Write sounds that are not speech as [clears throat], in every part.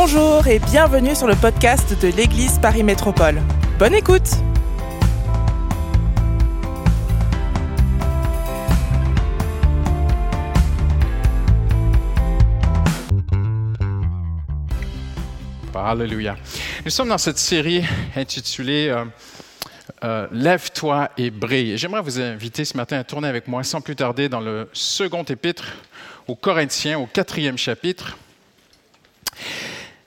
Bonjour et bienvenue sur le podcast de l'Église Paris Métropole. Bonne écoute Alléluia. Nous sommes dans cette série intitulée euh, euh, Lève-toi et brille. J'aimerais vous inviter ce matin à tourner avec moi sans plus tarder dans le second épître aux Corinthiens, au quatrième chapitre.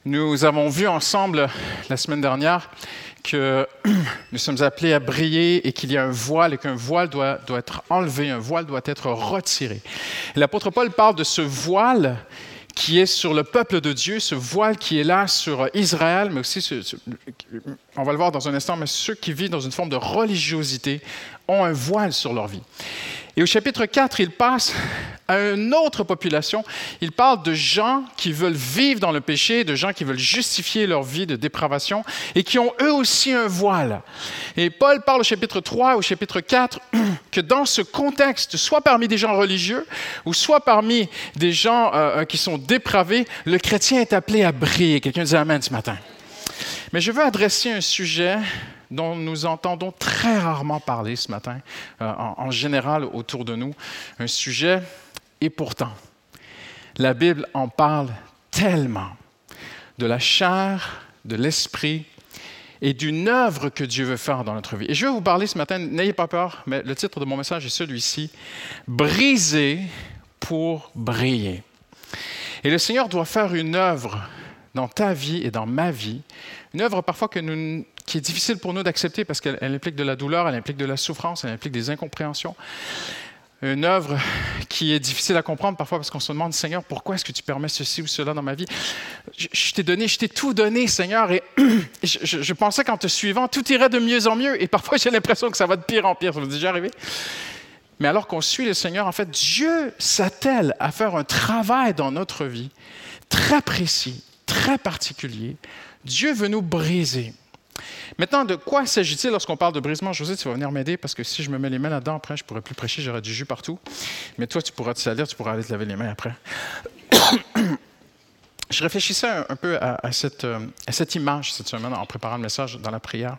Nous avons vu ensemble la semaine dernière que [clears throat] nous sommes appelés à briller et qu'il y a un voile et qu'un voile doit, doit, être enlevé, un voile doit être retiré. L'apôtre Paul parle de ce voile qui est sur le peuple de Dieu, ce voile qui est là sur Israël, mais aussi, on va le voir dans un instant, mais ceux qui vivent dans une forme de religiosité ont un voile sur leur vie. Et au chapitre 4, il passe à une autre population. Il parle de gens qui veulent vivre dans le péché, de gens qui veulent justifier leur vie de dépravation et qui ont eux aussi un voile. Et Paul parle au chapitre 3, au chapitre 4, [clears throat] que dans ce contexte, soit parmi des gens religieux ou soit parmi des gens euh, euh, qui sont dépravés, le chrétien est appelé à briller. Quelqu'un dit Amen ce matin. Mais je veux adresser un sujet dont nous entendons très rarement parler ce matin, euh, en, général autour de nous, un sujet, et pourtant, la Bible en parle tellement de la chair, de l'esprit et d'une œuvre que Dieu veut faire dans notre vie. Et je vais vous parler ce matin, n'ayez pas peur, mais le titre de mon message est celui-ci, Briser pour briller. Et le Seigneur doit faire une œuvre dans ta vie et dans ma vie, une œuvre parfois que nous, qui est difficile pour nous d'accepter parce qu'elle implique de la douleur, elle implique de la souffrance, elle implique des incompréhensions. Une œuvre qui est difficile à comprendre parfois parce qu'on se demande, Seigneur, pourquoi est-ce que tu permets ceci ou cela dans ma vie? Je, t'ai donné, je t'ai tout donné, Seigneur, et [clears throat] je, pensais qu'en te suivant, tout irait de mieux en mieux, et parfois j'ai l'impression que ça va de pire en pire. Ça vous est déjà arrivé? Mais alors qu'on suit le Seigneur, en fait, Dieu s'attelle à faire un travail dans notre vie très précis, très particulier. Dieu veut nous briser. Maintenant, de quoi s'agit-il lorsqu'on parle de brisement? José, tu vas venir m'aider parce que si je me mets les mains là-dedans, après, je ne pourrais plus prêcher, j'aurais du jus partout. Mais toi, tu pourras te salir, tu pourras aller te laver les mains après. [coughs] je réfléchissais un, peu à, cette, euh, à, cette, image cette semaine en préparant le message dans la prière.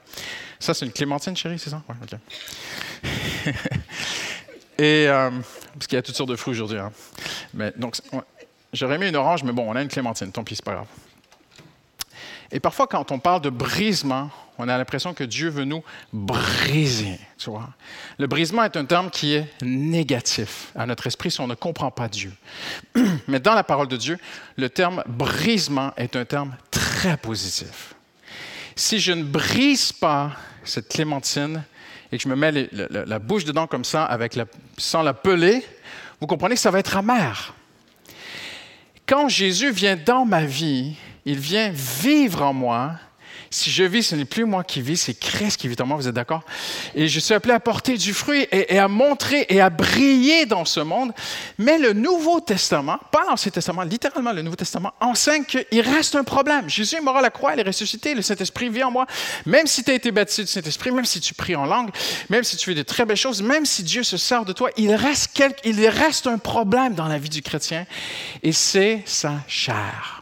Ça, c'est une clémentine, chérie, c'est ça? Oui, OK. [laughs] Et, euh, parce qu'il y a toutes sortes de fruits aujourd'hui. Hein. J'aurais mis une orange, mais bon, on a une clémentine, tant pis, c'est pas grave. Et parfois, quand on parle de brisement, on a l'impression que Dieu veut nous briser. Tu vois? Le brisement est un terme qui est négatif à notre esprit si on ne comprend pas Dieu. [clears throat] Mais dans la parole de Dieu, le terme brisement est un terme très positif. Si je ne brise pas cette clémentine et que je me mets la, bouche dedans comme ça, sans la peler, vous comprenez que ça va être amer. Quand Jésus vient dans ma vie, il vient vivre en moi. Si je vis, ce n'est plus moi qui vis, c'est Christ qui vit en moi, vous êtes d'accord? Et je suis appelé à porter du fruit et, à montrer et à briller dans ce monde. Mais le Nouveau Testament, pas l'Ancien Testament, littéralement le Nouveau Testament, enseigne qu'il reste un problème. Jésus est mort à la croix, il est ressuscité, le Saint-Esprit vit en moi. Même si tu as été baptisé du Saint-Esprit, même si tu pries en langue, même si tu fais de très belles choses, même si Dieu se sert de toi, il reste, il reste un problème dans la vie du chrétien et c'est sa chair.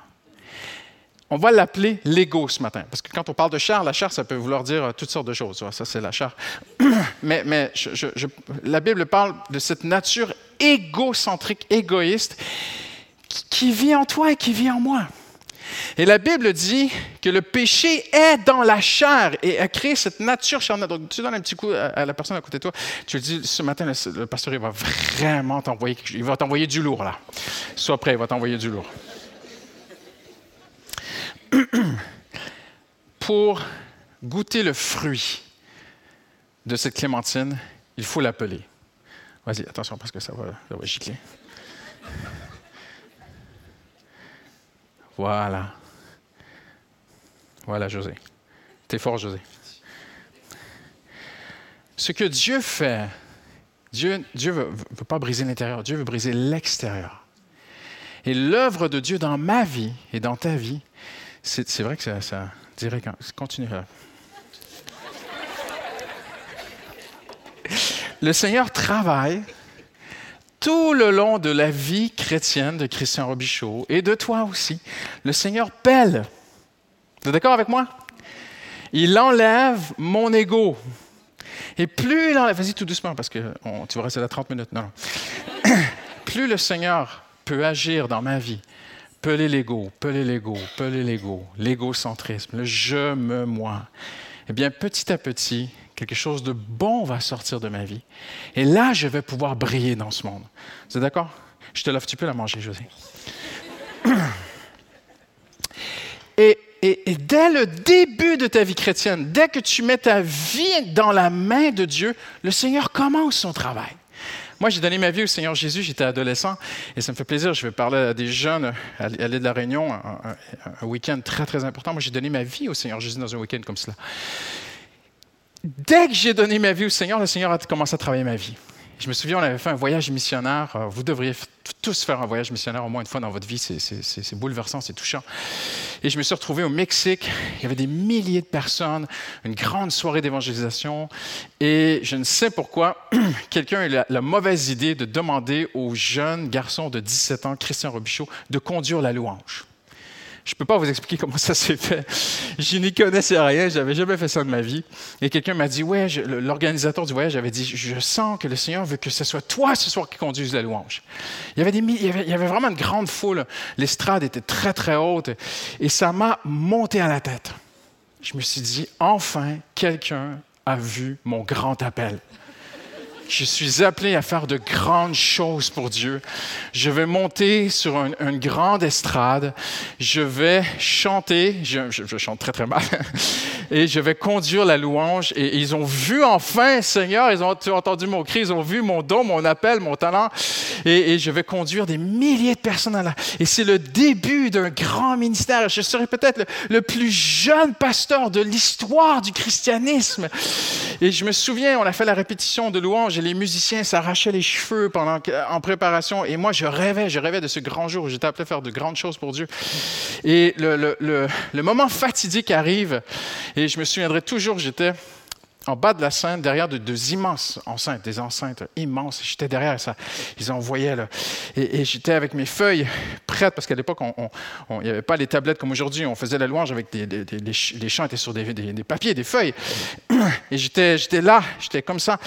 On va l'appeler l'ego ce matin, parce que quand on parle de chair, la chair, ça peut vouloir dire euh, toutes sortes de choses. Ça, c'est la chair. [clears throat] Mais, la Bible parle de cette nature égocentrique, égoïste, qui vit en toi et qui vit en moi. Et la Bible dit que le péché est dans la chair et a créé cette nature charnelle. Donc, tu donnes un petit coup à la personne à côté de toi, tu lui dis ce matin, le, pasteur, il va vraiment t'envoyer, il va t'envoyer du lourd là. Sois prêt, il va t'envoyer du lourd. [clears throat] pour goûter le fruit de cette clémentine, il faut l'appeler. Vas-y, attention parce que ça va, ça gicler. Voilà. Voilà, José. T'es fort, José. Ce que Dieu fait, Dieu ne veut pas briser l'intérieur, Dieu veut briser l'extérieur. Et l'œuvre de Dieu dans ma vie et dans ta vie, c'est vrai que ça, dirait quand. Continue. Le Seigneur travaille tout le long de la vie chrétienne de Christian Robichaud et de toi aussi, le Seigneur pèle. Vous êtes d'accord avec moi? Il enlève mon ego. Et plus il enlève, vas-y tout doucement parce que tu vas rester là 30 minutes. Non. [coughs] plus le Seigneur peut agir dans ma vie, peler l'ego, peler l'ego, peler l'ego, l'égocentrisme, le je me moi, eh bien petit à petit, quelque chose de bon va sortir de ma vie. Et là, je vais pouvoir briller dans ce monde. Vous êtes d'accord? Je te l'offre, tu peux la manger, José. [clears throat] Et, et, dès le début de ta vie chrétienne, dès que tu mets ta vie dans la main de Dieu, le Seigneur commence son travail. Moi, j'ai donné ma vie au Seigneur Jésus, j'étais adolescent, et ça me fait plaisir. Je vais parler à des jeunes à l'île de la Réunion, un, un week-end très, très important. Moi, j'ai donné ma vie au Seigneur Jésus dans un week-end comme cela. Dès que j'ai donné ma vie au Seigneur, le Seigneur a commencé à travailler ma vie. Je me souviens, on avait fait un voyage missionnaire. Euh, vous devriez tous faire un voyage missionnaire au moins une fois dans votre vie. C'est bouleversant, c'est touchant. Et je me suis retrouvé au Mexique. Il y avait des milliers de personnes, une grande soirée d'évangélisation. Et je ne sais pourquoi, [clears throat] quelqu'un a eu la, mauvaise idée de demander aux jeunes garçons de 17 ans, Christian Robichaud, de conduire la louange. Je ne peux pas vous expliquer comment ça s'est fait. Je n'y connaissais rien, j'avais jamais fait ça de ma vie. Et quelqu'un m'a dit, ouais, l'organisateur du voyage avait dit, je sens que le Seigneur veut que ce soit toi ce soir qui conduise la louange. Il y avait, des, il y avait, il y avait vraiment une grande foule. L'estrade était très, très haute. Et ça m'a monté à la tête. Je me suis dit, enfin, quelqu'un a vu mon grand appel. Je suis appelé à faire de grandes choses pour Dieu. Je vais monter sur une grande estrade. Je vais chanter. Je, je, chante très, très mal. Et je vais conduire la louange. Et ils ont vu enfin, Seigneur, ils ont entendu mon cri, ils ont vu mon don, mon appel, mon talent. Et, et je vais conduire des milliers de personnes à la... Et c'est le début d'un grand ministère. Je serai peut-être le, plus jeune pasteur de l'histoire du christianisme. Et je me souviens, on a fait la répétition de louange les musiciens s'arrachaient les cheveux pendant, en préparation. Et moi, je rêvais, je rêvais de ce grand jour où j'étais appelé à faire de grandes choses pour Dieu. Et le moment fatidique arrive. Et je me souviendrai toujours, j'étais en bas de la scène, derrière de deux immenses enceintes, des enceintes immenses. J'étais derrière ça. Ils envoyaient là. Et, j'étais avec mes feuilles prêtes, parce qu'à l'époque, il n'y avait pas les tablettes comme aujourd'hui. On faisait la louange avec des, les chants étaient sur des, papiers, des feuilles. Et j'étais, là, j'étais comme ça.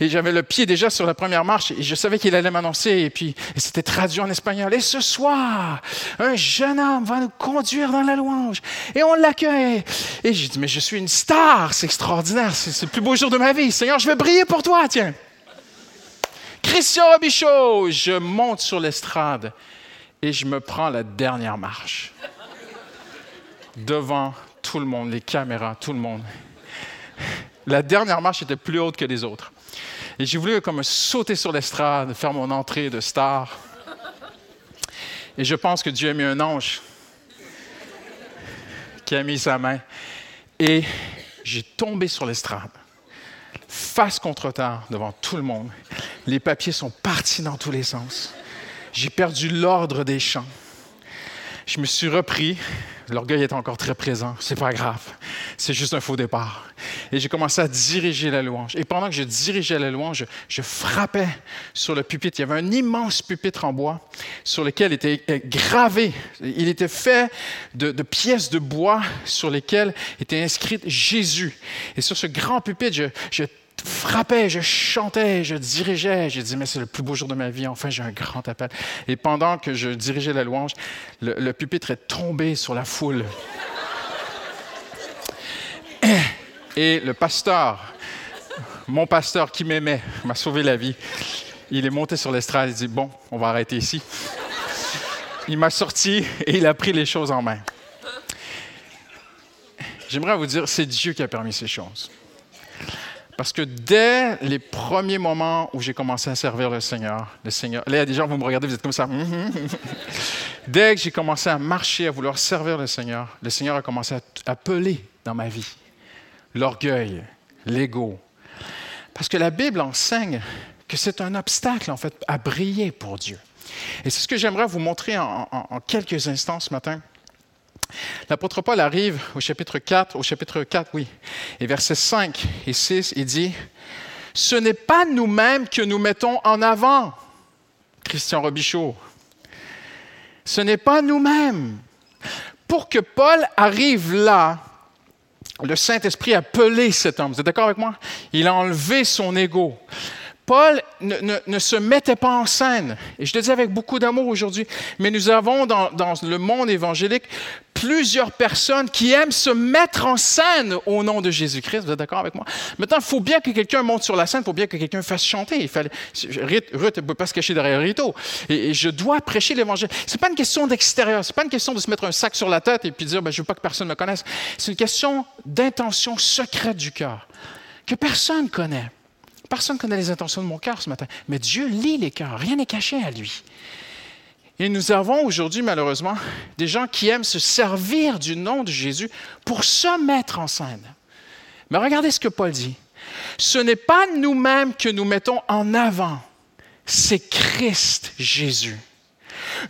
Et j'avais le pied déjà sur la première marche. Et je savais qu'il allait m'annoncer. Et puis, c'était traduit en espagnol. Et ce soir, un jeune homme va nous conduire dans la louange. Et on l'accueille. Et j'ai dit, mais je suis une star. C'est extraordinaire. Le plus beau jour de ma vie. Seigneur, je vais briller pour toi, tiens. Christian Robichaud, je monte sur l'estrade et je me prends la dernière marche. Devant tout le monde, les caméras, tout le monde. La dernière marche était plus haute que les autres. Et j'ai voulu comme sauter sur l'estrade, faire mon entrée de star. Et je pense que Dieu a mis un ange qui a mis sa main. Et j'ai tombé sur l'estrade, face contre terre, devant tout le monde. Les papiers sont partis dans tous les sens. J'ai perdu l'ordre des chants. Je me suis repris. L'orgueil est encore très présent. C'est pas grave. C'est juste un faux départ. Et j'ai commencé à diriger la louange. Et pendant que je dirigeais la louange, je, frappais sur le pupitre. Il y avait un immense pupitre en bois sur lequel était gravé. Il était fait de, pièces de bois sur lesquelles était inscrit Jésus. Et sur ce grand pupitre, je frappais, je chantais, je dirigeais. J'ai dit, mais c'est le plus beau jour de ma vie. Enfin, j'ai un grand appel. Et pendant que je dirigeais la louange, le, pupitre est tombé sur la foule. [coughs] Et le pasteur, mon pasteur qui m'aimait, m'a sauvé la vie. Il est monté sur l'estrade, il dit, bon, on va arrêter ici. Il m'a sorti et il a pris les choses en main. J'aimerais vous dire, c'est Dieu qui a permis ces choses. Parce que dès les premiers moments où j'ai commencé à servir le Seigneur, le Seigneur, là, gens, vous me regardez, vous êtes comme ça. [laughs] dès que j'ai commencé à marcher, à vouloir servir le Seigneur, le Seigneur a commencé à appeler dans ma vie l'orgueil, l'ego. Parce que la Bible enseigne que c'est un obstacle, en fait, à briller pour Dieu. Et c'est ce que j'aimerais vous montrer en quelques instants ce matin. L'apôtre Paul arrive au chapitre 4, au chapitre 4, oui, et versets 5 et 6, il dit, Ce n'est pas nous-mêmes que nous mettons en avant. Christian Robichaud. Ce n'est pas nous-mêmes. Pour que Paul arrive là, le Saint-Esprit a pelé cet homme. Vous êtes d'accord avec moi? Il a enlevé son ego. Paul ne, se mettait pas en scène. Et je le dis avec beaucoup d'amour aujourd'hui, mais nous avons dans, le monde évangélique plusieurs personnes qui aiment se mettre en scène au nom de Jésus-Christ. Vous êtes d'accord avec moi? Maintenant, il faut bien que quelqu'un monte sur la scène, il faut bien que quelqu'un fasse chanter. Il fallait, Ruth ne peut pas se cacher derrière le. Et, je dois prêcher l'Évangile. Ce n'est pas une question d'extérieur, ce n'est pas une question de se mettre un sac sur la tête et puis dire ben, je ne veux pas que personne me connaisse. C'est une question d'intention secrète du cœur que personne ne connaît. Personne ne connaît les intentions de mon cœur ce matin, mais Dieu lit les cœurs, rien n'est caché à lui. Et nous avons aujourd'hui, malheureusement, des gens qui aiment se servir du nom de Jésus pour se mettre en scène. Mais regardez ce que Paul dit. Ce n'est pas nous-mêmes que nous mettons en avant, c'est Christ Jésus.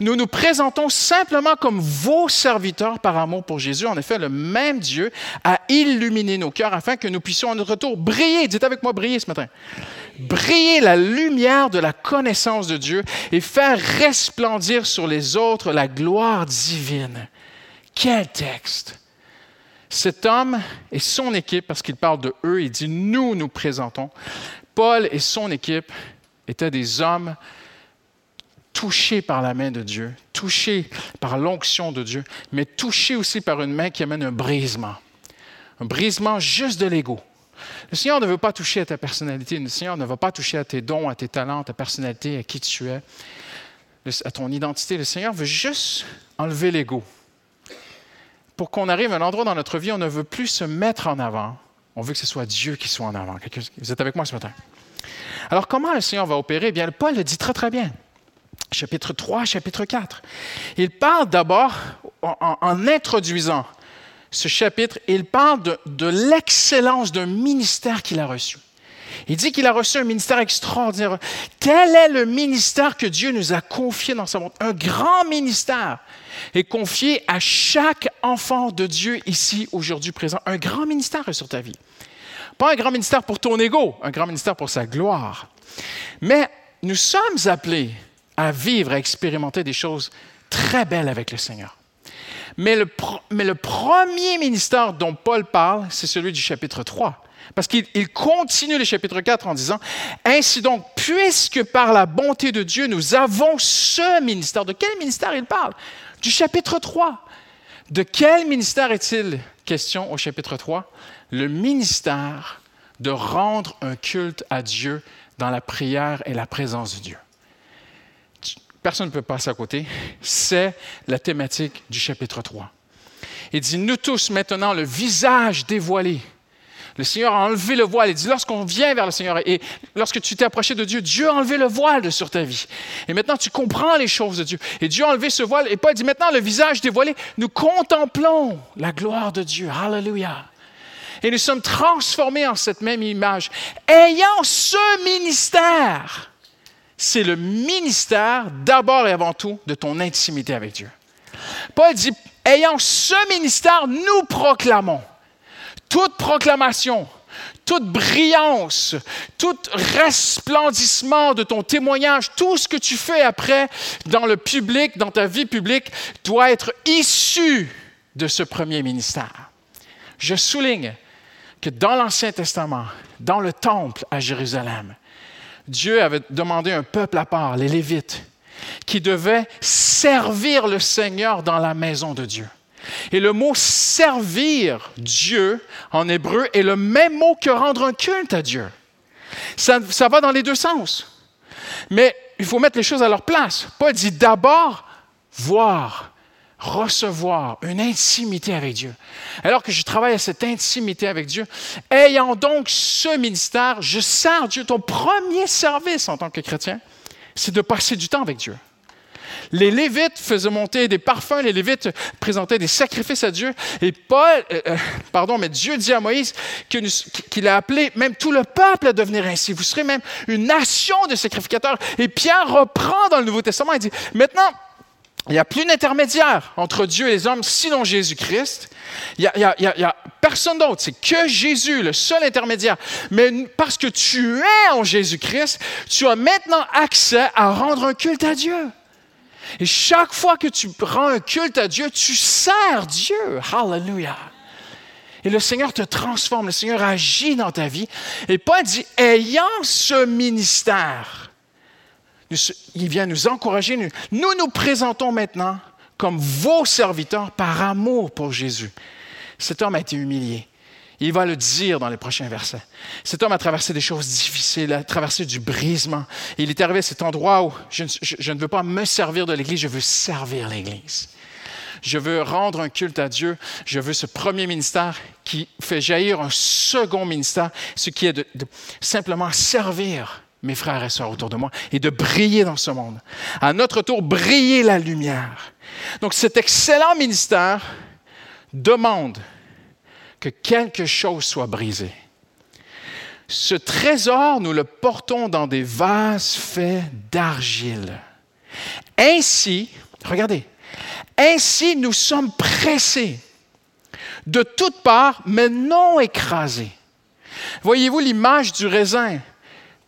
Nous nous présentons simplement comme vos serviteurs par amour pour Jésus. En effet, le même Dieu a illuminé nos cœurs afin que nous puissions à notre retour briller. Dites avec moi briller ce matin. Briller la lumière de la connaissance de Dieu et faire resplendir sur les autres la gloire divine. Quel texte! Cet homme et son équipe, parce qu'il parle de eux, il dit nous nous présentons. Paul et son équipe étaient des hommes touché par la main de Dieu, touché par l'onction de Dieu, mais touché aussi par une main qui amène un brisement. Un brisement juste de l'ego. Le Seigneur ne veut pas toucher à ta personnalité. Le Seigneur ne va pas toucher à tes dons, à tes talents, à ta personnalité, à qui tu es, à ton identité. Le Seigneur veut juste enlever l'ego. Pour qu'on arrive à un endroit dans notre vie, on ne veut plus se mettre en avant. On veut que ce soit Dieu qui soit en avant. Vous êtes avec moi ce matin? Alors, comment le Seigneur va opérer? Eh bien, Paul le dit très, très bien chapitre 3, chapitre 4. Il parle d'abord, en, introduisant ce chapitre, il parle de, l'excellence d'un ministère qu'il a reçu. Il dit qu'il a reçu un ministère extraordinaire. Tel est le ministère que Dieu nous a confié dans sa monde? Un grand ministère est confié à chaque enfant de Dieu ici, aujourd'hui présent. Un grand ministère sur ta vie. Pas un grand ministère pour ton ego, un grand ministère pour sa gloire. Mais nous sommes appelés à vivre, à expérimenter des choses très belles avec le Seigneur. Mais le, premier ministère dont Paul parle, c'est celui du chapitre 3. Parce qu'il continue le chapitre 4 en disant, Ainsi donc, puisque par la bonté de Dieu, nous avons ce ministère. De quel ministère il parle? Du chapitre 3. De quel ministère est-il question au chapitre 3 Le ministère de rendre un culte à Dieu dans la prière et la présence de Dieu personne ne peut passer à côté, c'est la thématique du chapitre 3. Il dit, nous tous maintenant, le visage dévoilé. Le Seigneur a enlevé le voile. Il dit, lorsqu'on vient vers le Seigneur et lorsque tu t'es approché de Dieu, Dieu a enlevé le voile sur ta vie. Et maintenant, tu comprends les choses de Dieu. Et Dieu a enlevé ce voile. Et Paul dit, maintenant, le visage dévoilé, nous contemplons la gloire de Dieu. Hallelujah. Et nous sommes transformés en cette même image, ayant ce ministère c'est le ministère d'abord et avant tout de ton intimité avec Dieu. Paul dit, ayant ce ministère, nous proclamons. Toute proclamation, toute brillance, tout resplendissement de ton témoignage, tout ce que tu fais après dans le public, dans ta vie publique, doit être issu de ce premier ministère. Je souligne que dans l'Ancien Testament, dans le temple à Jérusalem, Dieu avait demandé un peuple à part, les Lévites, qui devaient servir le Seigneur dans la maison de Dieu. Et le mot servir Dieu en hébreu est le même mot que rendre un culte à Dieu. Ça, ça va dans les deux sens. Mais il faut mettre les choses à leur place. Paul dit d'abord voir, recevoir une intimité avec Dieu. Alors que je travaille à cette intimité avec Dieu, ayant donc ce ministère, je sers Dieu. Ton premier service en tant que chrétien, c'est de passer du temps avec Dieu. Les Lévites faisaient monter des parfums, les Lévites présentaient des sacrifices à Dieu. Et Paul, euh, euh, pardon, mais Dieu dit à Moïse qu'il a appelé même tout le peuple à devenir ainsi. Vous serez même une nation de sacrificateurs. Et Pierre reprend dans le Nouveau Testament et dit, maintenant, Il n'y a plus d'intermédiaire entre Dieu et les hommes sinon Jésus-Christ. Il n'y a, personne d'autre. C'est que Jésus, le seul intermédiaire. Mais parce que tu es en Jésus-Christ, tu as maintenant accès à rendre un culte à Dieu. Et chaque fois que tu rends un culte à Dieu, tu sers Dieu. Hallelujah. Et le Seigneur te transforme, le Seigneur agit dans ta vie. Et Paul dit, ayant ce ministère, il vient nous encourager. Nous nous présentons maintenant comme vos serviteurs par amour pour Jésus. Cet homme a été humilié. Il va le dire dans les prochains versets. Cet homme a traversé des choses difficiles, a traversé du brisement. il est arrivé à cet endroit où je, ne veux pas me servir de l'Église, je veux servir l'Église. Je veux rendre un culte à Dieu. Je veux ce premier ministère qui fait jaillir un second ministère, ce qui est de simplement servir mes frères et sœurs autour de moi et de briller dans ce monde. À notre tour, briller la lumière. Donc cet excellent ministère demande que quelque chose soit brisé. Ce trésor, nous le portons dans des vases faits d'argile. Ainsi, regardez, ainsi nous sommes pressés de toutes parts, mais non écrasés. Voyez-vous l'image du raisin?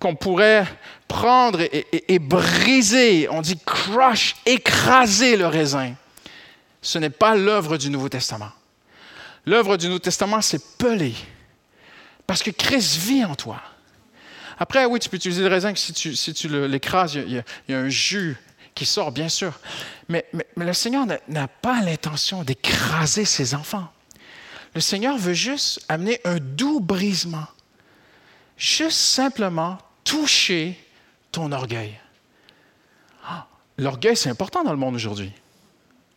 Qu'on pourrait prendre et, briser, on dit crush, écraser le raisin. Ce n'est pas l'œuvre du Nouveau Testament. L'œuvre du Nouveau Testament, c'est peler. Parce que Christ vit en toi. Après, oui, tu peux utiliser le raisin, si tu, l'écrases, il, y a un jus qui sort, bien sûr. Mais le Seigneur n'a pas l'intention d'écraser ses enfants. Le Seigneur veut juste amener un doux brisement. Juste simplement toucher ton orgueil. Ah, l'orgueil, c'est important dans le monde aujourd'hui.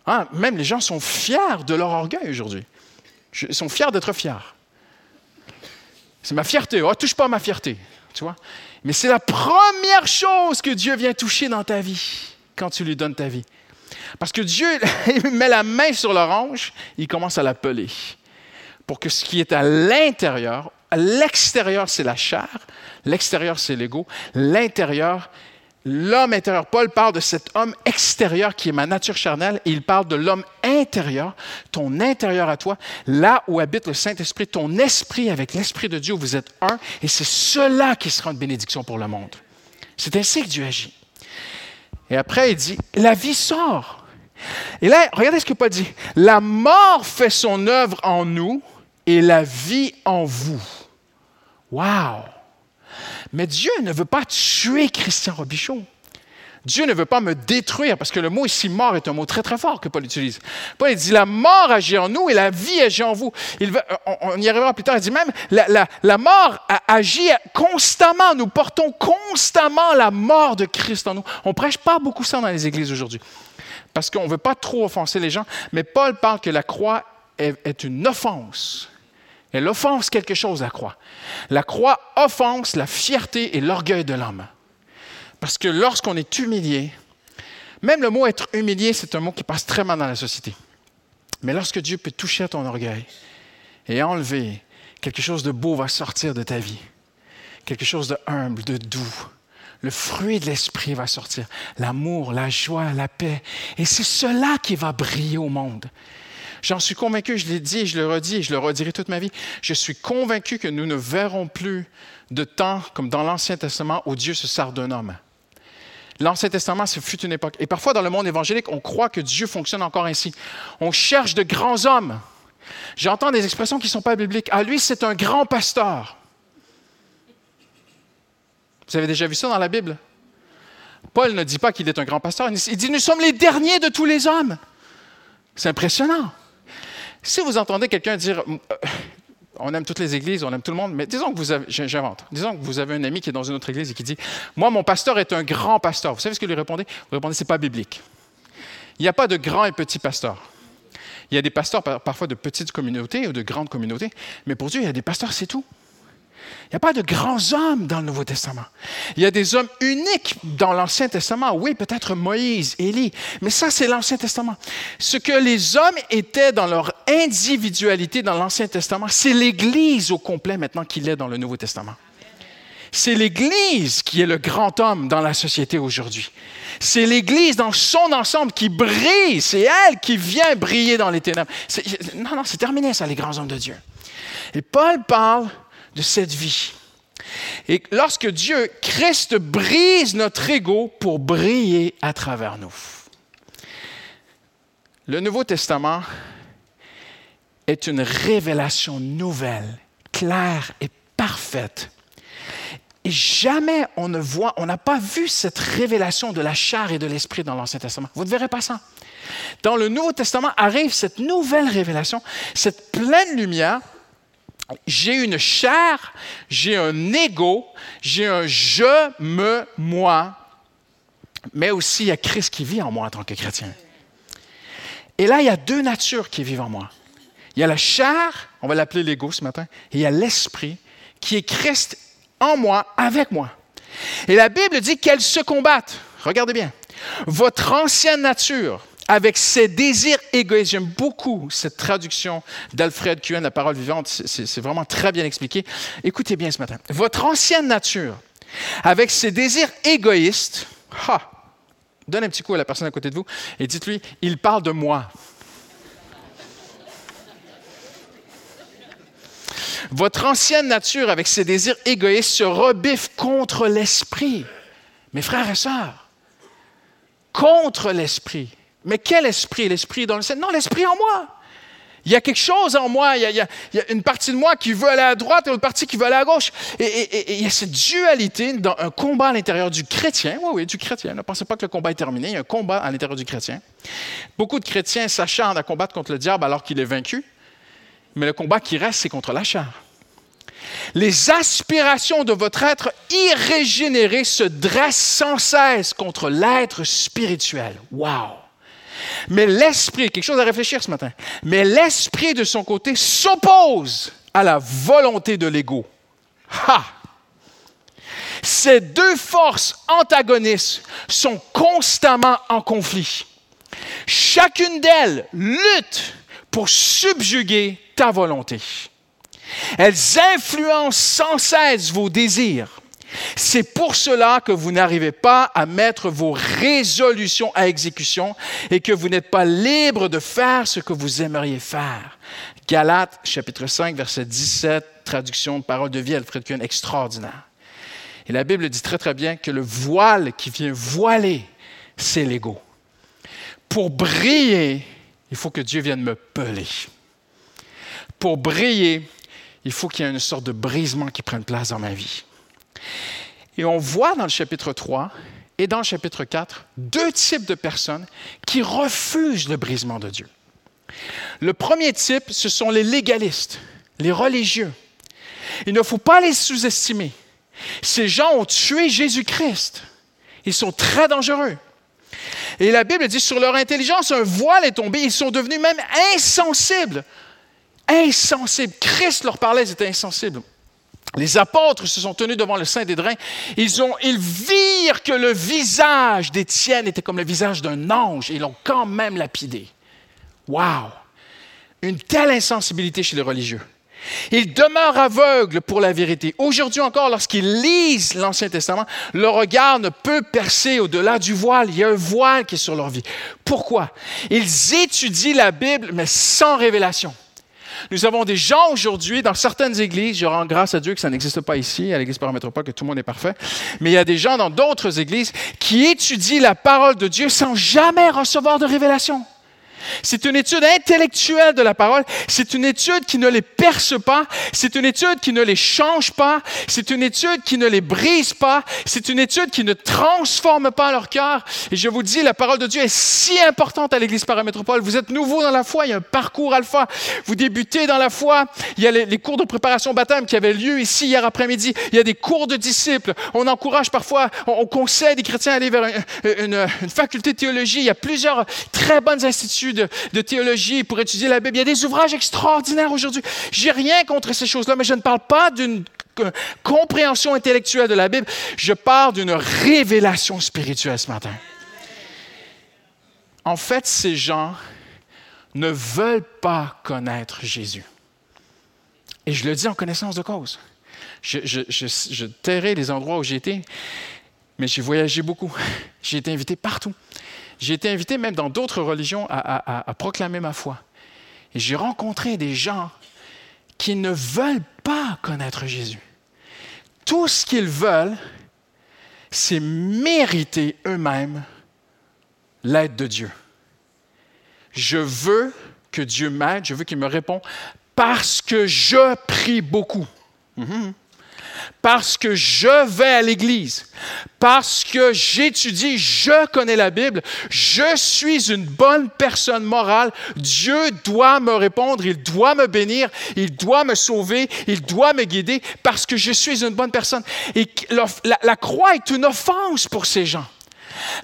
Ah, même les gens sont fiers de leur orgueil aujourd'hui. Ils sont fiers d'être fiers. C'est ma fierté. Oh, touche pas à ma fierté. Tu vois? Mais c'est la première chose que Dieu vient toucher dans ta vie quand tu lui donnes ta vie. Parce que Dieu [laughs] il met la main sur l'orange, il commence à l'appeler. Pour que ce qui est à l'intérieur, l'extérieur, c'est la chair, l'extérieur, c'est l'ego, l'intérieur, l'homme intérieur. Paul parle de cet homme extérieur qui est ma nature charnelle et il parle de l'homme intérieur, ton intérieur à toi, là où habite le Saint-Esprit, ton esprit avec l'Esprit de Dieu, vous êtes un et c'est cela qui sera une bénédiction pour le monde. C'est ainsi que Dieu agit. Et après, il dit, la vie sort. Et là, regardez ce que Paul dit. La mort fait son œuvre en nous et la vie en vous. Wow! Mais Dieu ne veut pas tuer Christian Robichaud. Dieu ne veut pas me détruire, parce que le mot ici mort est un mot très très fort que Paul utilise. Paul dit la mort agit en nous et la vie agit en vous. Il on, y arrivera plus tard. Il dit même la, la mort agit constamment. Nous portons constamment la mort de Christ en nous. On prêche pas beaucoup ça dans les églises aujourd'hui, parce qu'on ne veut pas trop offenser les gens. Mais Paul parle que la croix est une offense elle offense quelque chose, la croix. La croix offense la fierté et l'orgueil de l'homme. Parce que lorsqu'on est humilié, même le mot être humilié, c'est un mot qui passe très mal dans la société. Mais lorsque Dieu peut toucher à ton orgueil et enlever, quelque chose de beau va sortir de ta vie. Quelque chose de humble, de doux. Le fruit de l'esprit va sortir. L'amour, la joie, la paix. Et c'est cela qui va briller au monde. J'en suis convaincu, je l'ai dit et je le redis et je le redirai toute ma vie. Je suis convaincu que nous ne verrons plus de temps comme dans l'Ancien Testament où Dieu se sert d'un homme. L'Ancien Testament, ce fut une époque. Et parfois, dans le monde évangélique, on croit que Dieu fonctionne encore ainsi. On cherche de grands hommes. J'entends des expressions qui ne sont pas bibliques. Ah, lui, c'est un grand pasteur. Vous avez déjà vu ça dans la Bible? Paul ne dit pas qu'il est un grand pasteur. Il dit, nous sommes les derniers de tous les hommes. C'est impressionnant. Si vous entendez quelqu'un dire euh, on aime toutes les églises, on aime tout le monde, mais disons que vous avez, disons que vous avez un ami qui est dans une autre église et qui dit Moi, mon pasteur est un grand pasteur. Vous savez ce que lui répondez? Vous répondez C'est pas biblique. Il n'y a pas de grand et petit pasteur. Il y a des pasteurs parfois de petites communautés ou de grandes communautés, mais pour Dieu, il y a des pasteurs, c'est tout. Il n'y a pas de grands hommes dans le Nouveau Testament. Il y a des hommes uniques dans l'Ancien Testament. Oui, peut-être Moïse, Élie, mais ça, c'est l'Ancien Testament. Ce que les hommes étaient dans leur individualité dans l'Ancien Testament, c'est l'Église au complet maintenant qu'il est dans le Nouveau Testament. C'est l'Église qui est le grand homme dans la société aujourd'hui. C'est l'Église dans son ensemble qui brille. C'est elle qui vient briller dans les ténèbres. Non, non, c'est terminé ça, les grands hommes de Dieu. Et Paul parle de cette vie. Et lorsque Dieu, Christ, brise notre ego pour briller à travers nous. Le Nouveau Testament est une révélation nouvelle, claire et parfaite. Et jamais on ne voit, on n'a pas vu cette révélation de la chair et de l'esprit dans l'Ancien Testament. Vous ne verrez pas ça. Dans le Nouveau Testament arrive cette nouvelle révélation, cette pleine lumière. J'ai une chair, j'ai un ego, j'ai un je, me, moi, mais aussi il y a Christ qui vit en moi en tant que chrétien. Et là, il y a deux natures qui vivent en moi. Il y a la chair, on va l'appeler l'ego ce matin, et il y a l'esprit qui est Christ en moi, avec moi. Et la Bible dit qu'elles se combattent. Regardez bien. Votre ancienne nature, avec ses désirs égoïstes. J'aime beaucoup cette traduction d'Alfred Cuen, la parole vivante. C'est vraiment très bien expliqué. Écoutez bien ce matin. Votre ancienne nature, avec ses désirs égoïstes, donne un petit coup à la personne à côté de vous et dites-lui, il parle de moi. Votre ancienne nature, avec ses désirs égoïstes, se rebiffe contre l'esprit. Mes frères et sœurs, contre l'esprit. Mais quel esprit? L'esprit dans le ciel? Non, l'esprit en moi. Il y a quelque chose en moi, il y, a, une partie de moi qui veut aller à droite et une partie qui veut aller à gauche. Et, il y a cette dualité dans un combat à l'intérieur du chrétien. Oui, oui, du chrétien. Ne pensez pas que le combat est terminé. Il y a un combat à l'intérieur du chrétien. Beaucoup de chrétiens s'acharnent à combattre contre le diable alors qu'il est vaincu. Mais le combat qui reste, c'est contre la chair. Les aspirations de votre être irrégénéré se dressent sans cesse contre l'être spirituel. Wow! Mais l'esprit, quelque chose à réfléchir ce matin, mais l'esprit de son côté s'oppose à la volonté de l'ego. Ha! Ces deux forces antagonistes sont constamment en conflit. Chacune d'elles lutte pour subjuguer ta volonté. Elles influencent sans cesse vos désirs. C'est pour cela que vous n'arrivez pas à mettre vos résolutions à exécution et que vous n'êtes pas libre de faire ce que vous aimeriez faire. Galates chapitre 5 verset 17, traduction de parole de vie, Alfred Kuhn, extraordinaire. Et la Bible dit très très bien que le voile qui vient voiler, c'est l'ego. Pour briller, il faut que Dieu vienne me peler. Pour briller, il faut qu'il y ait une sorte de brisement qui prenne place dans ma vie. Et on voit dans le chapitre 3 et dans le chapitre 4 deux types de personnes qui refusent le brisement de Dieu. Le premier type, ce sont les légalistes, les religieux. Il ne faut pas les sous-estimer. Ces gens ont tué Jésus-Christ. Ils sont très dangereux. Et la Bible dit, sur leur intelligence, un voile est tombé. Ils sont devenus même insensibles. Insensibles. Christ leur parlait, ils étaient insensibles. Les apôtres se sont tenus devant le Saint des Drains. Ils, ont, ils virent que le visage d'Étienne était comme le visage d'un ange et l'ont quand même lapidé. Wow! Une telle insensibilité chez les religieux. Ils demeurent aveugles pour la vérité. Aujourd'hui encore, lorsqu'ils lisent l'Ancien Testament, leur regard ne peut percer au-delà du voile. Il y a un voile qui est sur leur vie. Pourquoi? Ils étudient la Bible, mais sans révélation. Nous avons des gens aujourd'hui dans certaines églises, je rends grâce à Dieu que ça n'existe pas ici, à l'église paramétropole, que tout le monde est parfait, mais il y a des gens dans d'autres églises qui étudient la parole de Dieu sans jamais recevoir de révélation. C'est une étude intellectuelle de la parole. C'est une étude qui ne les perce pas. C'est une étude qui ne les change pas. C'est une étude qui ne les brise pas. C'est une étude qui ne transforme pas leur cœur. Et je vous dis, la parole de Dieu est si importante à l'Église paramétropole. Vous êtes nouveau dans la foi. Il y a un parcours alpha. Vous débutez dans la foi. Il y a les, cours de préparation au baptême qui avaient lieu ici hier après-midi. Il y a des cours de disciples. On encourage parfois, on, conseille des chrétiens à aller vers une, une faculté de théologie. Il y a plusieurs très bonnes instituts de, théologie pour étudier la Bible. Il y a des ouvrages extraordinaires aujourd'hui. J'ai rien contre ces choses-là, mais je ne parle pas d'une compréhension intellectuelle de la Bible. Je parle d'une révélation spirituelle ce matin. En fait, ces gens ne veulent pas connaître Jésus. Et je le dis en connaissance de cause. Je, je, les endroits où j'étais, mais j'ai voyagé beaucoup. J'ai été invité partout. J'ai été invité même dans d'autres religions à, proclamer ma foi. Et j'ai rencontré des gens qui ne veulent pas connaître Jésus. Tout ce qu'ils veulent, c'est mériter eux-mêmes l'aide de Dieu. Je veux que Dieu m'aide, je veux qu'il me réponde parce que je prie beaucoup. Mhm parce que je vais à l'Église, parce que j'étudie, je connais la Bible, je suis une bonne personne morale, Dieu doit me répondre, il doit me bénir, il doit me sauver, il doit me guider, parce que je suis une bonne personne. Et la, croix est une offense pour ces gens.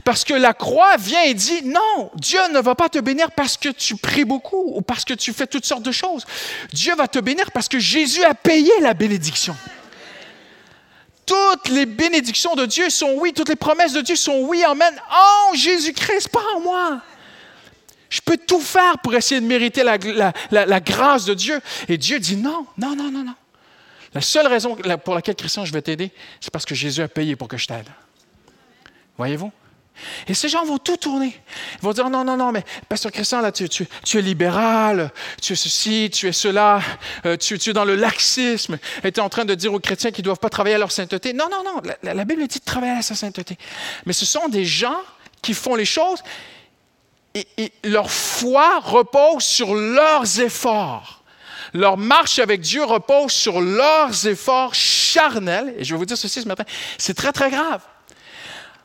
Parce que la croix vient et dit, non, Dieu ne va pas te bénir parce que tu pries beaucoup ou parce que tu fais toutes sortes de choses. Dieu va te bénir parce que Jésus a payé la bénédiction. Toutes les bénédictions de Dieu sont oui, toutes les promesses de Dieu sont oui, amen. Oh, Jésus-Christ, pas en moi. Je peux tout faire pour essayer de mériter la, grâce de Dieu. Et Dieu dit non, non, non, non, non. La seule raison pour laquelle, Christian, je vais t'aider, c'est parce que Jésus a payé pour que je t'aide. Voyez-vous? Et ces gens vont tout tourner. Ils vont dire, non, non, non, mais Pasteur Christian, là, tu, es libéral, tu es ceci, tu es cela, euh, tu, es dans le laxisme, et tu es en train de dire aux chrétiens qu'ils ne doivent pas travailler à leur sainteté. Non, non, non, la, Bible dit de travailler à sa sainteté. Mais ce sont des gens qui font les choses et, et leur foi repose sur leurs efforts. Leur marche avec Dieu repose sur leurs efforts charnels. Et je vais vous dire ceci ce matin, c'est très, très grave.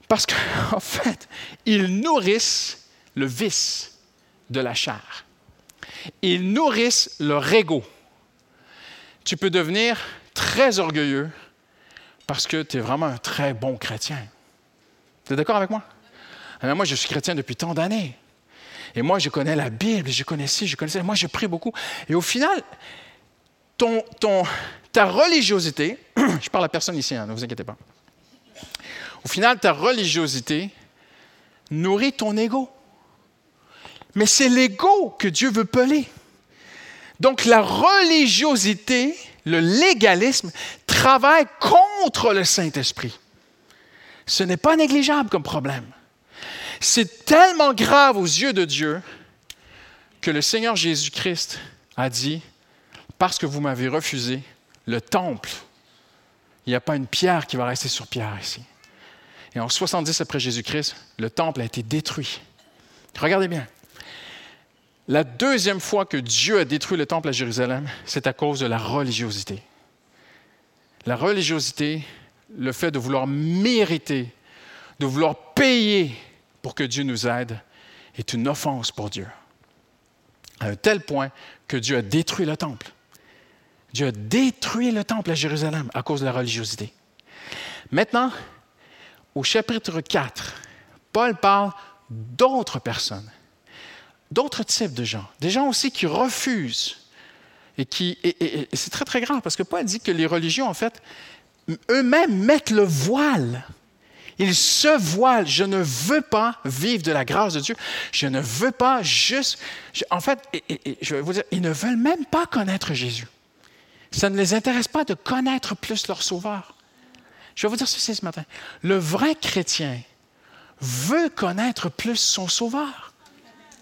Parce qu'en [laughs] fait, ils nourrissent le vice de la chair. Ils nourrissent leur ego. Tu peux devenir très orgueilleux parce que tu es vraiment un très bon chrétien. Tu es d'accord avec moi? Alors moi, je suis chrétien depuis tant d'années. Et moi, je connais la Bible, je connais ci, je connais ça. Moi, je prie beaucoup. Et au final, ton, ton, ta religiosité, [clears throat] je parle à personne ici, hein, ne vous inquiétez pas. Au final, ta religiosité nourrit ton ego. Mais c'est l'ego que Dieu veut peler. Donc la religiosité, le légalisme, travaille contre le Saint-Esprit. Ce n'est pas négligeable comme problème. C'est tellement grave aux yeux de Dieu que le Seigneur Jésus-Christ a dit, parce que vous m'avez refusé, le temple, il n'y a pas une pierre qui va rester sur pierre ici. Et en 70 après Jésus-Christ, le temple a été détruit. Regardez bien. La deuxième fois que Dieu a détruit le temple à Jérusalem, c'est à cause de la religiosité. La religiosité, le fait de vouloir mériter, de vouloir payer pour que Dieu nous aide, est une offense pour Dieu. À un tel point que Dieu a détruit le temple. Dieu a détruit le temple à Jérusalem à cause de la religiosité. Maintenant, au chapitre 4, Paul parle d'autres personnes, d'autres types de gens, des gens aussi qui refusent. Et, qui, c'est très, très grave parce que Paul dit que les religions, en fait, eux-mêmes mettent le voile. Ils se voilent. Je ne veux pas vivre de la grâce de Dieu. Je ne veux pas juste. en fait, je vais vous dire, ils ne veulent même pas connaître Jésus. Ça ne les intéresse pas de connaître plus leur Sauveur. Je vais vous dire ceci ce matin. Le vrai chrétien veut connaître plus son Sauveur.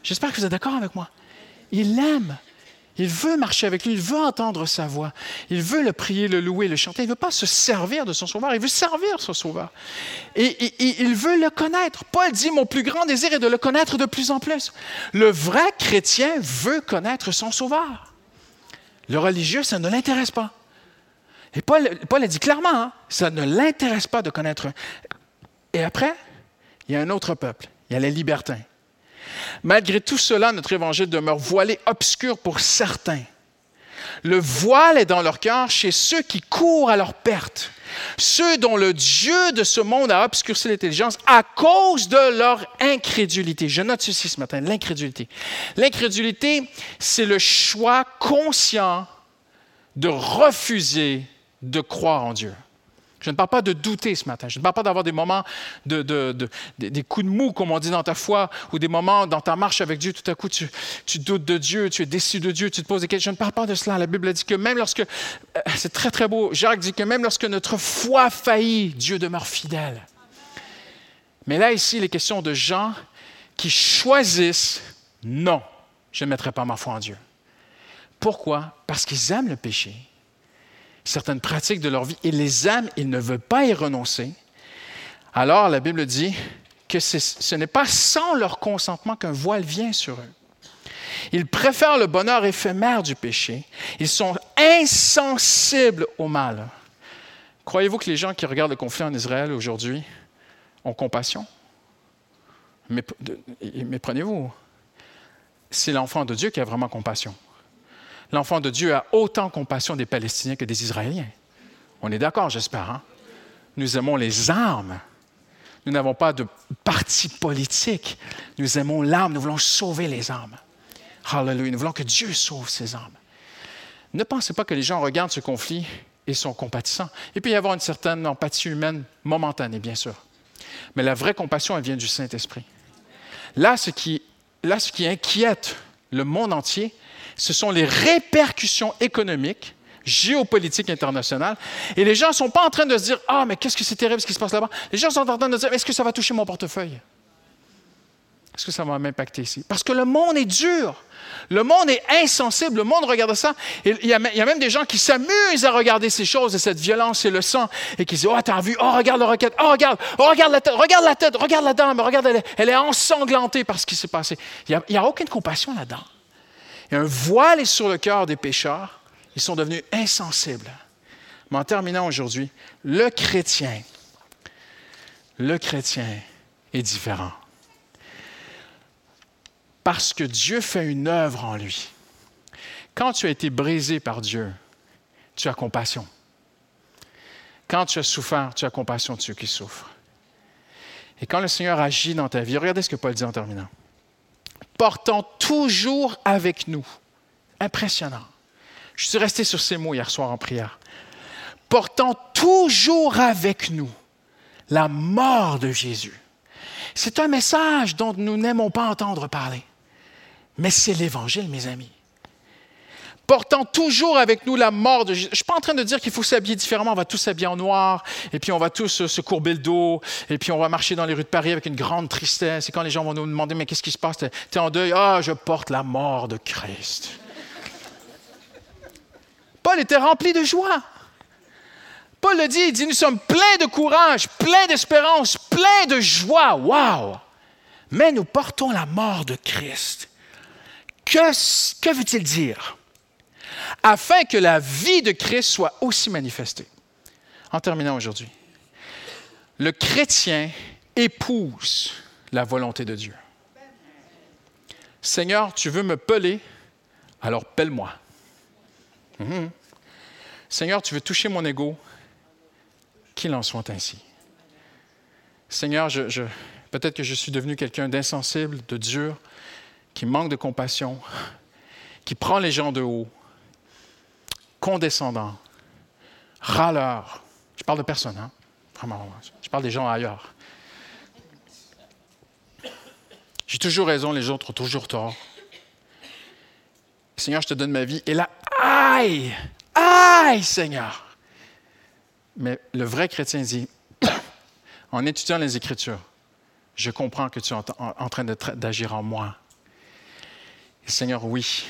J'espère que vous êtes d'accord avec moi. Il l'aime. Il veut marcher avec lui, il veut entendre sa voix, il veut le prier, le louer, le chanter. Il ne veut pas se servir de son sauveur, il veut servir son sauveur. Et, il veut le connaître. Paul dit, mon plus grand désir est de le connaître de plus en plus. Le vrai chrétien veut connaître son sauveur. Le religieux, ça ne l'intéresse pas. Et Paul, a dit clairement, hein, ça ne l'intéresse pas de connaître. Et après, il y a un autre peuple, il y a les libertins. Malgré tout cela, notre évangile demeure voilé, obscur pour certains. Le voile est dans leur cœur chez ceux qui courent à leur perte, ceux dont le Dieu de ce monde a obscurci l'intelligence à cause de leur incrédulité. Je note ceci ce matin, l'incrédulité. L'incrédulité, c'est le choix conscient de refuser de croire en Dieu. Je ne parle pas de douter ce matin. Je ne parle pas d'avoir des moments de, des coups de mou, comme on dit dans ta foi, ou des moments dans ta marche avec Dieu, tout à coup, tu, doutes de Dieu, tu es déçu de Dieu, tu te poses des questions. Je ne parle pas de cela. La Bible dit que même lorsque, euh, c'est très très beau, Jacques dit que même lorsque notre foi faillit, Dieu demeure fidèle. Mais là, ici, il est question de gens qui choisissent, non, je ne mettrai pas ma foi en Dieu. Pourquoi? Parce qu'ils aiment le péché certaines pratiques de leur vie, ils les aiment, ils ne veulent pas y renoncer, alors la Bible dit que ce n'est pas sans leur consentement qu'un voile vient sur eux. Ils préfèrent le bonheur éphémère du péché. Ils sont insensibles au mal. Croyez-vous que les gens qui regardent le conflit en Israël aujourd'hui ont compassion? Méprenez-vous. C'est l'enfant de Dieu qui a vraiment compassion l'enfant de Dieu a autant compassion des Palestiniens que des Israéliens. On est d'accord, j'espère. Hein? Nous aimons les armes. Nous n'avons pas de parti politique. Nous aimons l'âme. Nous voulons sauver les âmes. Hallelujah. Nous voulons que Dieu sauve ces âmes. Ne pensez pas que les gens regardent ce conflit et sont compatissants. Il peut y avoir une certaine empathie humaine momentanée, bien sûr. Mais la vraie compassion, elle vient du Saint-Esprit. Là, ce qui, là, ce qui inquiète le monde entier, ce sont les répercussions économiques, géopolitiques internationales. Et les gens ne sont pas en train de se dire Ah, mais qu'est-ce que c'est terrible ce qui se passe là-bas? Les gens sont en train de se dire Est-ce que ça va toucher mon portefeuille? Est-ce que ça va m'impacter ici? Parce que le monde est dur. Le monde est insensible. Le monde regarde ça. il, y a, même des gens qui s'amusent à regarder ces choses et cette violence et le sang et qui disent Oh, t'as vu? Oh, regarde le roquette. Oh, regarde. Oh, regarde la tête. Regarde la tête. Regarde la dame. Regarde, elle est, ensanglantée par ce qui s'est passé. Il n'y a, a aucune compassion là-dedans un voile est sur le cœur des pécheurs. Ils sont devenus insensibles. Mais en terminant aujourd'hui, le chrétien, le chrétien est différent. Parce que Dieu fait une œuvre en lui. Quand tu as été brisé par Dieu, tu as compassion. Quand tu as souffert, tu as compassion de ceux qui souffrent. Et quand le Seigneur agit dans ta vie, regardez ce que Paul dit en terminant portant toujours avec nous. Impressionnant. Je suis resté sur ces mots hier soir en prière. Portant toujours avec nous la mort de Jésus. C'est un message dont nous n'aimons pas entendre parler. Mais c'est l'Évangile, mes amis portant toujours avec nous la mort de. Je ne suis pas en train de dire qu'il faut s'habiller différemment. On va tous s'habiller en noir, et puis on va tous se courber le dos, et puis on va marcher dans les rues de Paris avec une grande tristesse. Et quand les gens vont nous demander, mais qu'est-ce qui se passe? Tu es en deuil? Ah, je porte la mort de Christ. Paul était rempli de joie. Paul le dit, il dit, nous sommes pleins de courage, pleins d'espérance, pleins de joie. Wow! Mais nous portons la mort de Christ. Que veut-il dire? Afin que la vie de Christ soit aussi manifestée. En terminant aujourd'hui, le chrétien épouse la volonté de Dieu. Seigneur, tu veux me peler, alors pelle-moi. Mhm. Seigneur, tu veux toucher mon ego, qu'il en soit ainsi. Seigneur, peut-être que je suis devenu quelqu'un d'insensible, de dur, qui manque de compassion, qui prend les gens de haut, condescendant, râleur. Je parle de personne, hein? Vraiment, je parle des gens ailleurs. J'ai toujours raison, les autres ont toujours tort. Seigneur, je te donne ma vie. Et là, aïe, aïe, Seigneur. Mais le vrai chrétien dit, [coughs] en étudiant les Écritures, je comprends que tu es en train d'agir en moi. Seigneur, oui,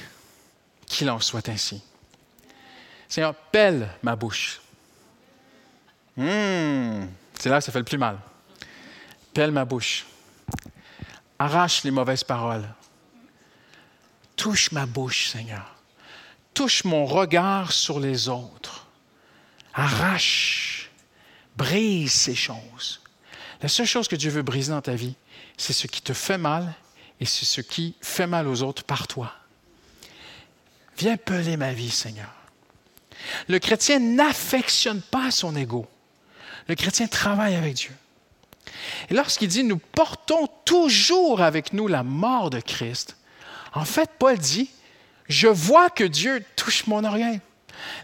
qu'il en soit ainsi. Seigneur, pèle ma bouche. Hmm, c'est là que ça fait le plus mal. Pèle ma bouche. Arrache les mauvaises paroles. Touche ma bouche, Seigneur. Touche mon regard sur les autres. Arrache, brise ces choses. La seule chose que Dieu veut briser dans ta vie, c'est ce qui te fait mal et c'est ce qui fait mal aux autres par toi. Viens peler ma vie, Seigneur. Le chrétien n'affectionne pas son ego. Le chrétien travaille avec Dieu. Et lorsqu'il dit nous portons toujours avec nous la mort de Christ, en fait, Paul dit je vois que Dieu touche mon orgueil.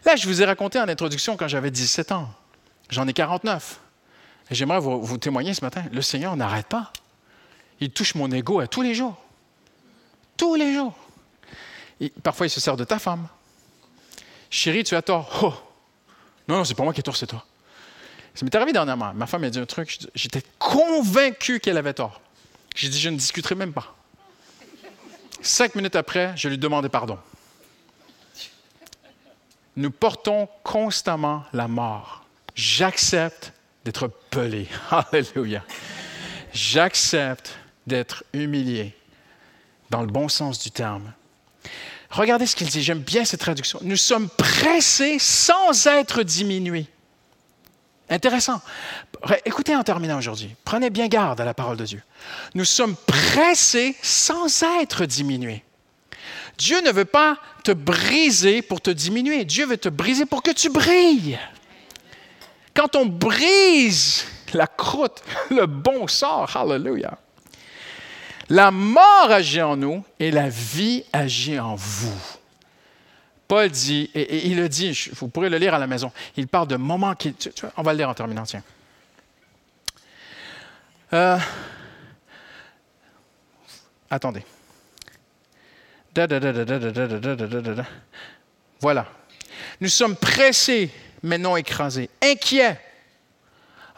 Là, je vous ai raconté en introduction quand j'avais 17 ans. J'en ai 49. Et j'aimerais vous, témoigner ce matin, le Seigneur n'arrête pas. Il touche mon ego à tous les jours. Tous les jours. Parfois, il se sert de ta femme. Chérie, tu as tort. Oh! Non, non, c'est pas moi qui ai tort, c'est toi. Ça m'est arrivé dernièrement. Ma femme m'a dit un truc. J'étais convaincu qu'elle avait tort. J'ai dit, je ne discuterai même pas. Cinq minutes après, je lui demandais pardon. Nous portons constamment la mort. J'accepte d'être pelé. [laughs] Alléluia. J'accepte d'être humilié, dans le bon sens du terme. Regardez ce qu'il dit, j'aime bien cette traduction. Nous sommes pressés sans être diminués. Intéressant. Écoutez en terminant aujourd'hui. Prenez bien garde à la parole de Dieu. Nous sommes pressés sans être diminués. Dieu ne veut pas te briser pour te diminuer. Dieu veut te briser pour que tu brilles. Quand on brise la croûte, [laughs] le bon sort. Hallelujah. La mort agit en nous et la vie agit en vous. Paul dit, et, il le dit, vous pourrez le lire à la maison, il parle de moments qui... on va le lire en terminant, tiens. Euh, attendez. Voilà. Nous sommes pressés, mais non écrasés, inquiets,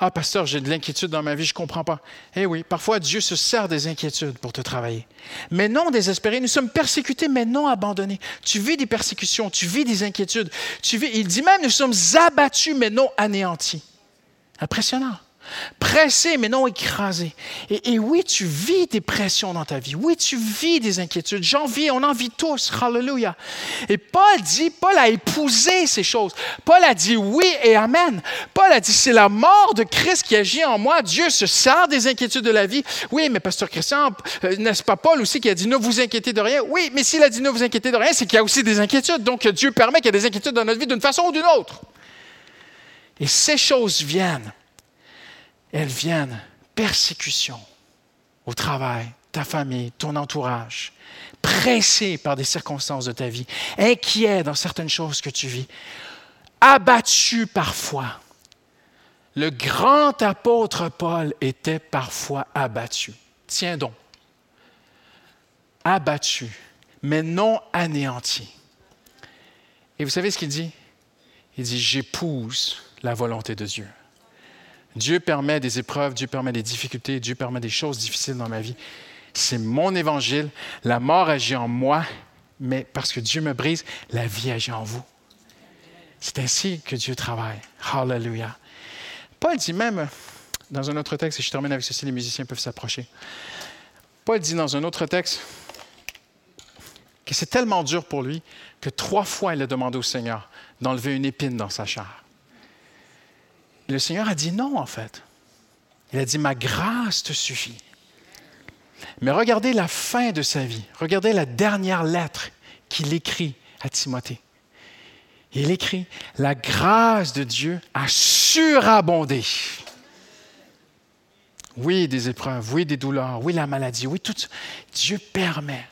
ah, pasteur, j'ai de l'inquiétude dans ma vie, je ne comprends pas. Eh oui, parfois Dieu se sert des inquiétudes pour te travailler. Mais non désespérés, nous sommes persécutés, mais non abandonnés. Tu vis des persécutions, tu vis des inquiétudes. Tu vis, il dit même, nous sommes abattus, mais non anéantis. Impressionnant pressé mais non écrasé. Et, oui, tu vis des pressions dans ta vie. Oui, tu vis des inquiétudes. J'en vis, on en vit tous. Hallelujah. Et Paul dit, Paul a épousé ces choses. Paul a dit oui et amen. Paul a dit, c'est la mort de Christ qui agit en moi. Dieu se sert des inquiétudes de la vie. Oui, mais pasteur Christian, euh, n'est-ce pas Paul aussi qui a dit ne vous inquiétez de rien? Oui, mais s'il a dit ne vous inquiétez de rien, c'est qu'il y a aussi des inquiétudes. Donc Dieu permet qu'il y ait des inquiétudes dans notre vie d'une façon ou d'une autre. Et ces choses viennent elles viennent persécution au travail, ta famille, ton entourage, pressé par des circonstances de ta vie, inquiet dans certaines choses que tu vis, abattu parfois. Le grand apôtre Paul était parfois abattu. Tiens donc, abattu, mais non anéanti. Et vous savez ce qu'il dit? Il dit, j'épouse la volonté de Dieu. Dieu permet des épreuves, Dieu permet des difficultés, Dieu permet des choses difficiles dans ma vie. C'est mon évangile. La mort agit en moi, mais parce que Dieu me brise, la vie agit en vous. C'est ainsi que Dieu travaille. Hallelujah. Paul dit même, dans un autre texte, et je termine avec ceci, les musiciens peuvent s'approcher. Paul dit dans un autre texte que c'est tellement dur pour lui que trois fois il a demandé au Seigneur d'enlever une épine dans sa chair le Seigneur a dit non, en fait. Il a dit, ma grâce te suffit. Mais regardez la fin de sa vie. Regardez la dernière lettre qu'il écrit à Timothée. Il écrit, la grâce de Dieu a surabondé. Oui, des épreuves, oui, des douleurs, oui, la maladie, oui, tout. Dieu permet.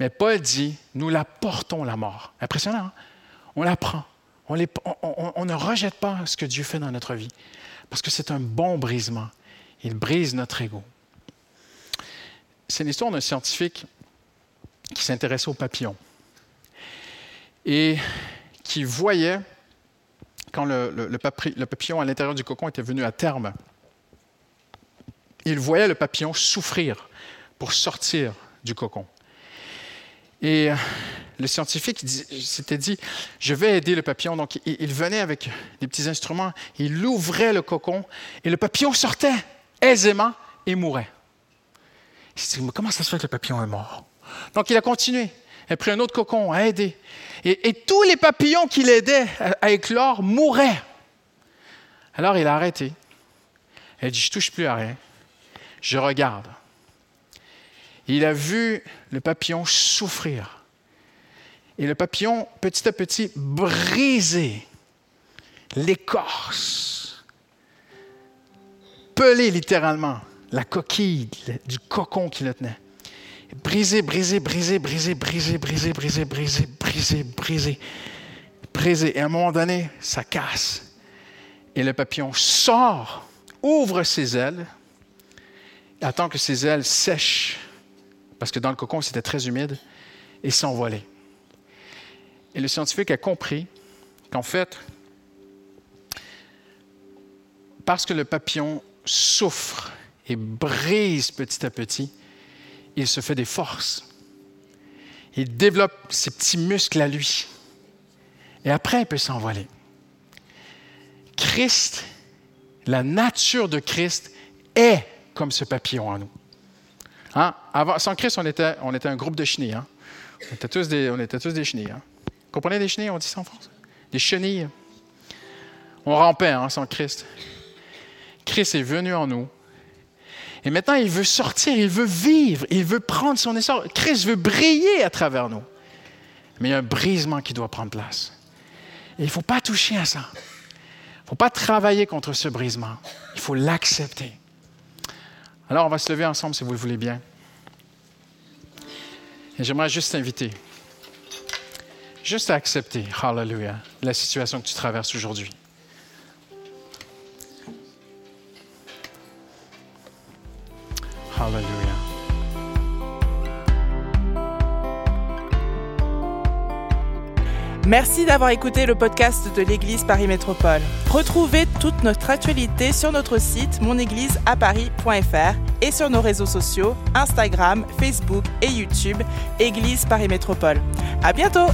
Mais Paul dit, nous la portons, la mort. Impressionnant, hein? On la prend. On, ne rejette pas ce que Dieu fait dans notre vie, parce que c'est un bon brisement. Il brise notre ego. C'est l'histoire d'un scientifique qui s'intéressait aux papillons et qui voyait, quand le, le papillon à l'intérieur du cocon était venu à terme, il voyait le papillon souffrir pour sortir du cocon. Et le scientifique s'était dit, je vais aider le papillon. Donc, il, venait avec des petits instruments, il ouvrait le cocon et le papillon sortait aisément et mourait. Il s'est dit, mais comment ça se fait que le papillon est mort? Donc, il a continué. Il a pris un autre cocon à aider. Et, tous les papillons qu'il aidait à, éclore mouraient. Alors, il a arrêté. Il a dit, je touche plus à rien. Je regarde. Il a vu le papillon souffrir et le papillon, petit à petit, brisé l'écorce, pelé littéralement la coquille du cocon qui le tenait. Brisé, brisé, brisé, brisé, brisé, brisé, brisé, brisé, brisé, brisé, brisé. Et à un moment donné, ça casse. Et le papillon sort, ouvre ses ailes, attend que ses ailes sèchent, parce que dans le cocon, c'était très humide, et s'envoler. Et le scientifique a compris qu'en fait, parce que le papillon souffre et brise petit à petit, il se fait des forces. Il développe ses petits muscles à lui. Et après, il peut s'envoler. Christ, la nature de Christ est comme ce papillon en nous. Hein? Avant, sans Christ, on était, un groupe de chenilles. Hein? On, était tous des, on était tous des chenilles. Hein? Comprenez des chenilles, on dit ça en France? Des chenilles. On rampait hein, sans Christ. Christ est venu en nous. Et maintenant, il veut sortir, il veut vivre, il veut prendre son essor. Christ veut briller à travers nous. Mais il y a un brisement qui doit prendre place. Et il ne faut pas toucher à ça. Il ne faut pas travailler contre ce brisement. Il faut l'accepter. Alors, on va se lever ensemble si vous le voulez bien. Et j'aimerais juste t'inviter, juste à accepter, hallelujah, la situation que tu traverses aujourd'hui. Hallelujah. Merci d'avoir écouté le podcast de l'Église Paris Métropole. Retrouvez toute notre actualité sur notre site monégliseaparis.fr et sur nos réseaux sociaux Instagram, Facebook et YouTube Église Paris Métropole. À bientôt.